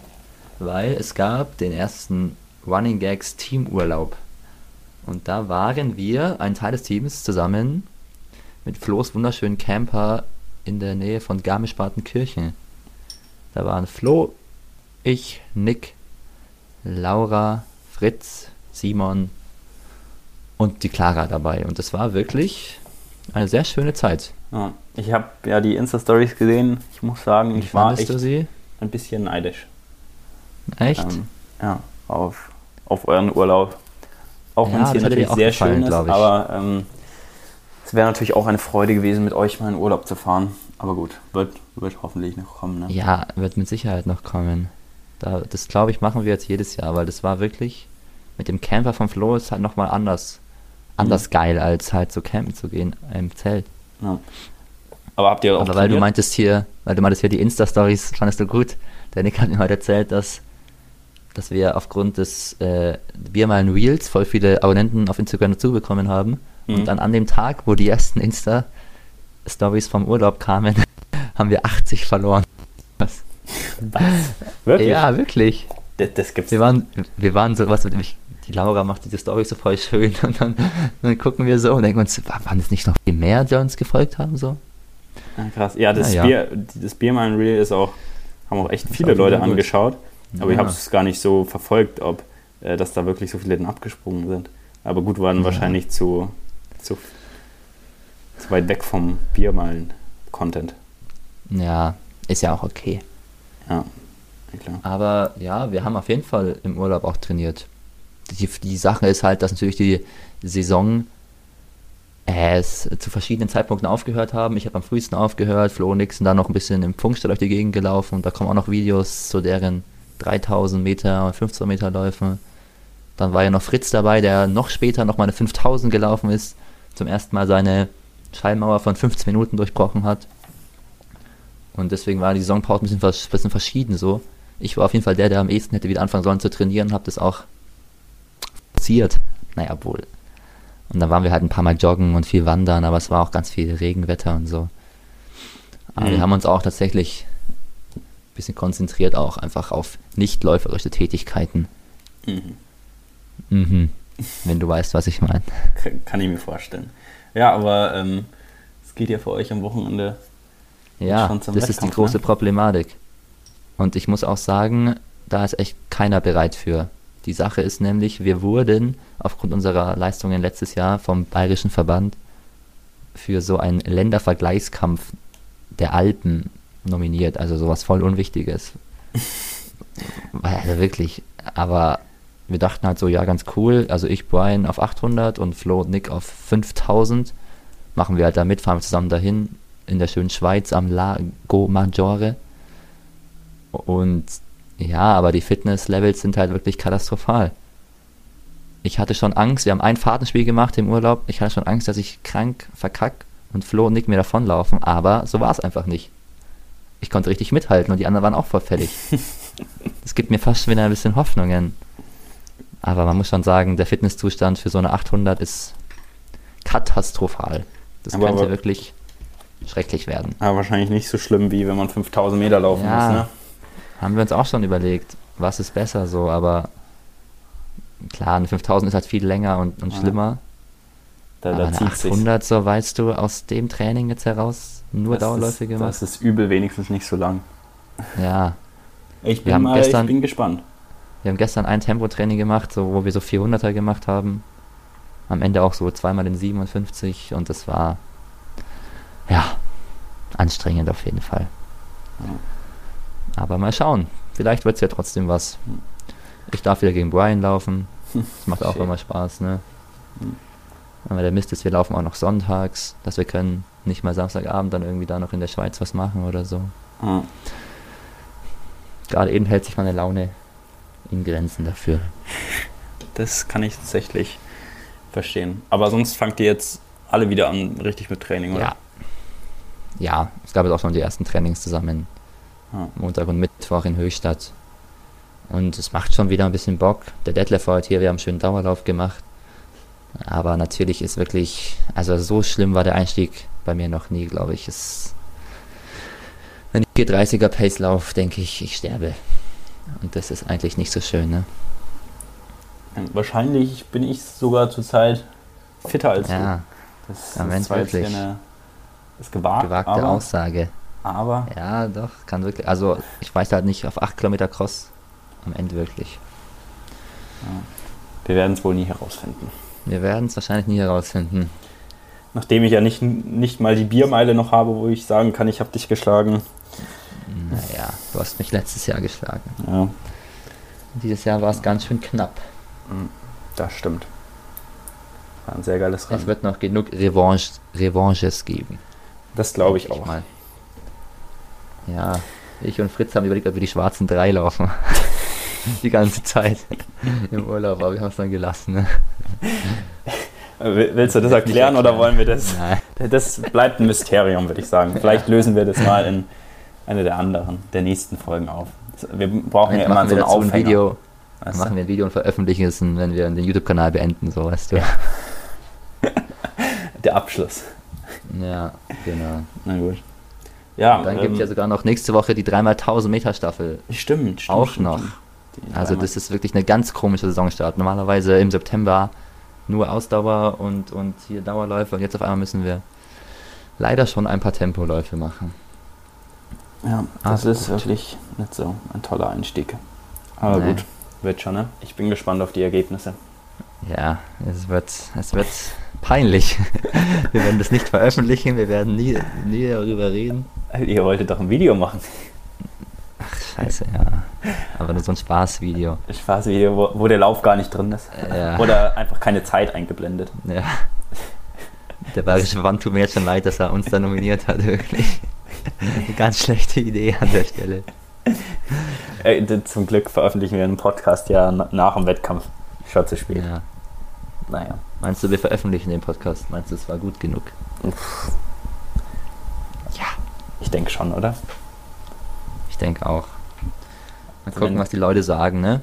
weil es gab den ersten Running Gags Teamurlaub. Und da waren wir, ein Teil des Teams, zusammen mit Flo's wunderschönen Camper in der Nähe von Garmisch-Partenkirchen. Da waren Flo, ich, Nick, Laura, Fritz, Simon und die Clara dabei. Und es war wirklich eine sehr schöne Zeit. ja. Ich habe ja die Insta-Stories gesehen. Ich muss sagen, ich war echt ein bisschen neidisch. Echt? Ähm, ja, auf, auf euren Urlaub. Auch Ja, wenn es hier natürlich sehr schön ist, aber ähm, es wäre natürlich auch eine Freude gewesen, mit euch mal in Urlaub zu fahren. Aber gut, wird, wird hoffentlich noch kommen. Ne? Ja, wird mit Sicherheit noch kommen. Da, das glaube ich, machen wir jetzt jedes Jahr, weil das war wirklich mit dem Camper von Flo ist halt nochmal anders. Anders geil, als halt so campen zu gehen im Zelt. Ja. Aber habt ihr auch Aber weil du meintest hier, weil du meintest hier die Insta-Stories, fandest du gut. Der Nick hat mir heute erzählt, dass, dass wir aufgrund des äh, Biermalen Reels voll viele Abonnenten auf Instagram dazu bekommen haben. Mhm. Und dann an dem Tag, wo die ersten Insta-Stories vom Urlaub kamen, haben wir 80 verloren. Was? Wirklich? Ja, wirklich. Das, das gibt's. Wir waren, wir waren so, was, ich, die Laura macht diese Story so voll schön und dann, dann gucken wir so und denken uns, wa- waren es nicht noch viel mehr, die uns gefolgt haben? So? Ah, krass. Ja, das, Ja, ja. Bier, das Biermalen Reel ist auch, haben auch echt viele auch Leute sehr gut. Aber ich Ja. habe es gar nicht so verfolgt, ob äh, dass da wirklich so viele dann abgesprungen sind. Aber gut, waren Ja. wahrscheinlich zu, zu, zu weit weg vom Biermalen-Content. Ja, ist ja auch okay. Ja, klar. Aber ja, wir haben auf jeden Fall im Urlaub auch trainiert. Die, die Sache ist halt, dass natürlich die Saison es zu verschiedenen Zeitpunkten aufgehört haben. Ich habe am frühesten aufgehört, Flo und Nixon dann noch ein bisschen im Funkstall durch die Gegend gelaufen und da kommen auch noch Videos zu deren 3000 Meter und 15 Meter Läufen. Dann war ja noch Fritz dabei, der noch später noch mal eine 5000 gelaufen ist, zum ersten Mal seine Schallmauer von 15 Minuten durchbrochen hat. Und deswegen war die Saisonpause ein bisschen, vers bisschen verschieden so. Ich war auf jeden Fall der, der am ehesten hätte wieder anfangen sollen zu trainieren, habe das auch forciert. Naja, wohl. Und dann waren wir halt ein paar Mal joggen und viel wandern, aber es war auch ganz viel Regenwetter und so. Aber Mhm. wir haben uns auch tatsächlich bisschen konzentriert auch einfach auf nicht läuferische Tätigkeiten. Mhm. Mhm. Wenn du weißt, was ich meine. Kann ich mir vorstellen. Ja, aber ähm, es geht ja für euch am Wochenende. Ja, Schon zum das ist die Wettkampf, große ne? Problematik. Und ich muss auch sagen, da ist echt keiner bereit für. Die Sache ist nämlich, wir wurden aufgrund unserer Leistungen letztes Jahr vom Bayerischen Verband für so einen Ländervergleichskampf der Alpen nominiert. Also sowas voll Unwichtiges. Also wirklich. Aber wir dachten halt so, ja, ganz cool. Also ich, Brian, auf 800 und Flo und Nick auf 5000. Machen wir halt da mit, fahren wir zusammen dahin in der schönen Schweiz am Lago Maggiore. Und ja, aber die Fitnesslevels sind halt wirklich katastrophal. Ich hatte schon Angst, wir haben ein Fahrtenspiel gemacht im Urlaub. Ich hatte schon Angst, dass ich krank verkack und Flo und Nick mir davonlaufen, aber so war es einfach nicht. Ich konnte richtig mithalten und die anderen waren auch voll fertig. Das gibt mir fast wieder ein bisschen Hoffnungen. Aber man muss schon sagen, der Fitnesszustand für so eine 800 ist katastrophal. Das Aber- könnte aber- wirklich schrecklich werden. Aber wahrscheinlich nicht so schlimm, wie wenn man 5000 Meter laufen Ja. muss. Ne? Haben wir uns auch schon überlegt, was ist besser so, aber klar, eine 5000 ist halt viel länger und, und Ja. schlimmer. Da, aber da eine zieht sich. 800, so weißt du, aus dem Training jetzt heraus nur Dauerläufe ist, gemacht. Das ist übel wenigstens nicht so lang. Ja, Ich Wir bin, haben mal, gestern- ich bin gespannt. wir haben gestern ein Tempotraining gemacht, so, wo wir so 400er gemacht haben. Am Ende auch so zweimal den 57 und das war, ja, anstrengend auf jeden Fall. Aber mal schauen, vielleicht wird es ja trotzdem was. Ich darf wieder gegen Brian laufen. Das macht auch immer Spaß, ne? Hm. Aber der Mist ist, wir laufen auch noch sonntags, dass wir können nicht mal Samstagabend dann irgendwie da noch in der Schweiz was machen oder so. Ja. Gerade eben hält sich meine Laune in Grenzen dafür. Das kann ich tatsächlich verstehen. Aber sonst fangt ihr jetzt alle wieder an, richtig mit Training, oder? Ja. Ja, es gab jetzt auch schon die ersten Trainings zusammen. Ja. Montag und Mittwoch in Höchstadt. Und es macht schon wieder ein bisschen Bock. Der Detlef war heute hier, wir haben einen schönen Dauerlauf gemacht. Aber natürlich ist wirklich, also so schlimm war der Einstieg bei mir noch nie, glaube ich. Es, wenn ich 430er Pace laufe, denke ich, ich sterbe. Und das ist eigentlich nicht so schön, ne? Wahrscheinlich bin ich sogar zurzeit fitter als Ja, du. Das Ja, ist zwar wirklich. eine ist gewagt, gewagte aber, Aussage. aber Ja, doch, kann wirklich. Also, ich weiß halt nicht auf 8 Kilometer Cross am Ende wirklich. wir werden es wohl nie herausfinden. Wir werden es wahrscheinlich nie herausfinden. Nachdem ich ja nicht, nicht mal die Biermeile noch habe, wo ich sagen kann, ich habe dich geschlagen. Naja, du hast mich letztes Jahr geschlagen. Ja, Dieses Jahr war es ganz schön knapp. das stimmt. War ein sehr geiles Es Rennen. wird noch genug Revanche, Revanches geben. Das glaube ich denk auch. Mal. Ja, ich und Fritz haben überlegt, ob wir die schwarzen drei laufen. die ganze Zeit im Urlaub, aber wir haben es dann gelassen. Ne? Will- Willst du das erklären oder wollen wir das? Nein, Das bleibt ein Mysterium, würde ich sagen. Vielleicht lösen wir das mal in eine der anderen, der nächsten Folgen auf. Wir brauchen ja immer so einen dazu ein Aufhänger. Video, weißt du? machen wir ein Video und veröffentlichen es, wenn wir den YouTube-Kanal beenden, so weißt du. Ja. Der Abschluss. Ja, genau. Na gut. Ja, Und dann ähm, gibt es ja sogar noch nächste Woche die 3x1000 Meter Staffel. stimmt, stimmt. auch stimmt, noch. stimmt. Also das ist wirklich eine ganz komische Saisonstart. Normalerweise im September nur Ausdauer und, und hier Dauerläufe und jetzt auf einmal müssen wir leider schon ein paar Tempoläufe machen. Ja, das Ah, ist gut. wirklich nicht so ein toller Einstieg. Aber Nee. gut, wird schon, ne? Ich bin gespannt auf die Ergebnisse. Ja, es wird, es wird peinlich. wir werden das nicht veröffentlichen, wir werden nie, nie darüber reden. Ihr wolltet doch ein Video machen. Scheiße, ja. Aber nur so ein Spaßvideo. Ein Spaßvideo, wo, wo der Lauf gar nicht drin ist. Ja. Oder einfach keine Zeit eingeblendet. Ja. Der bayerische Verband tut mir jetzt schon leid, dass er uns da nominiert hat, wirklich. Eine ganz schlechte Idee an der Stelle. Zum Glück veröffentlichen wir einen Podcast ja na- nach dem Wettkampf. Schon zu spät. Ja. Naja. Meinst du, wir veröffentlichen den Podcast? Meinst du, es war gut genug? Ja, ich denke schon, oder? Ich denke auch. Mal Also gucken, wenn- was die Leute sagen, ne?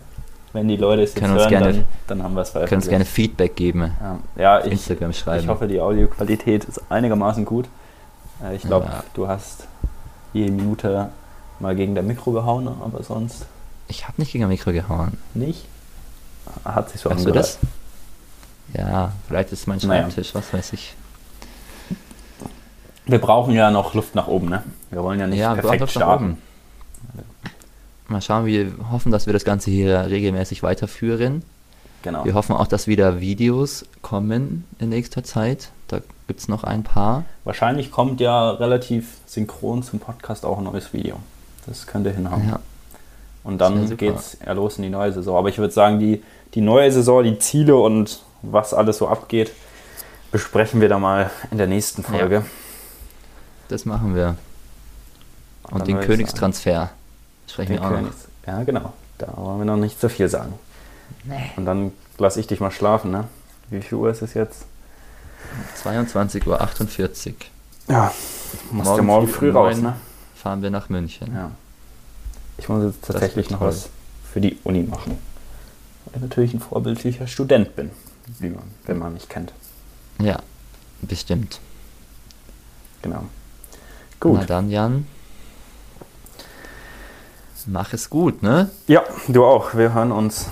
Wenn die Leute es jetzt hören, gerne- dann, dann haben wir es Können uns veröffentlicht. gerne Feedback geben. Ja, ja auf ich, Instagram schreiben. ich hoffe, die Audioqualität ist einigermaßen gut. Äh, Ich glaube, Ja. du hast jede Minute mal gegen der Mikro gehauen, aber sonst Ich habe nicht gegen ein Mikro gehauen. nicht. Hat sich so du angehört. das? Ja, vielleicht ist es mein Naja. Schreibtisch, was weiß ich. Wir brauchen ja noch Luft nach oben, ne? Wir wollen ja nicht ja, perfekt starten. Mal schauen, wir hoffen, dass wir das Ganze hier regelmäßig weiterführen. Genau. Wir hoffen auch, dass wieder Videos kommen in nächster Zeit. Da gibt es noch ein paar. Wahrscheinlich kommt ja relativ synchron zum Podcast auch ein neues Video. Das könnte hinhauen. Ja, Und dann super. geht's ja los in die neue Saison. Aber ich würde sagen, die, die neue Saison, die Ziele und was alles so abgeht, besprechen wir da mal in der nächsten Folge. das machen wir. Und Dann den Königstransfer sprechen wir auch noch. Königs ja, genau. Da wollen wir noch nicht so viel sagen. Nee. Und dann lasse ich dich mal schlafen, ne? Wie viel Uhr ist es jetzt? 22.48 Uhr Ja, musst Morgen ja morgen früh früh raus, ne? fahren wir nach München. Ja. Ich muss jetzt tatsächlich noch toll. was für die Uni machen. Weil ich natürlich ein vorbildlicher Student bin, wie man, wenn man mich kennt. Ja, bestimmt. Genau. Na Gut. dann, Jan. Mach es gut, ne? Ja, du auch. Wir hören uns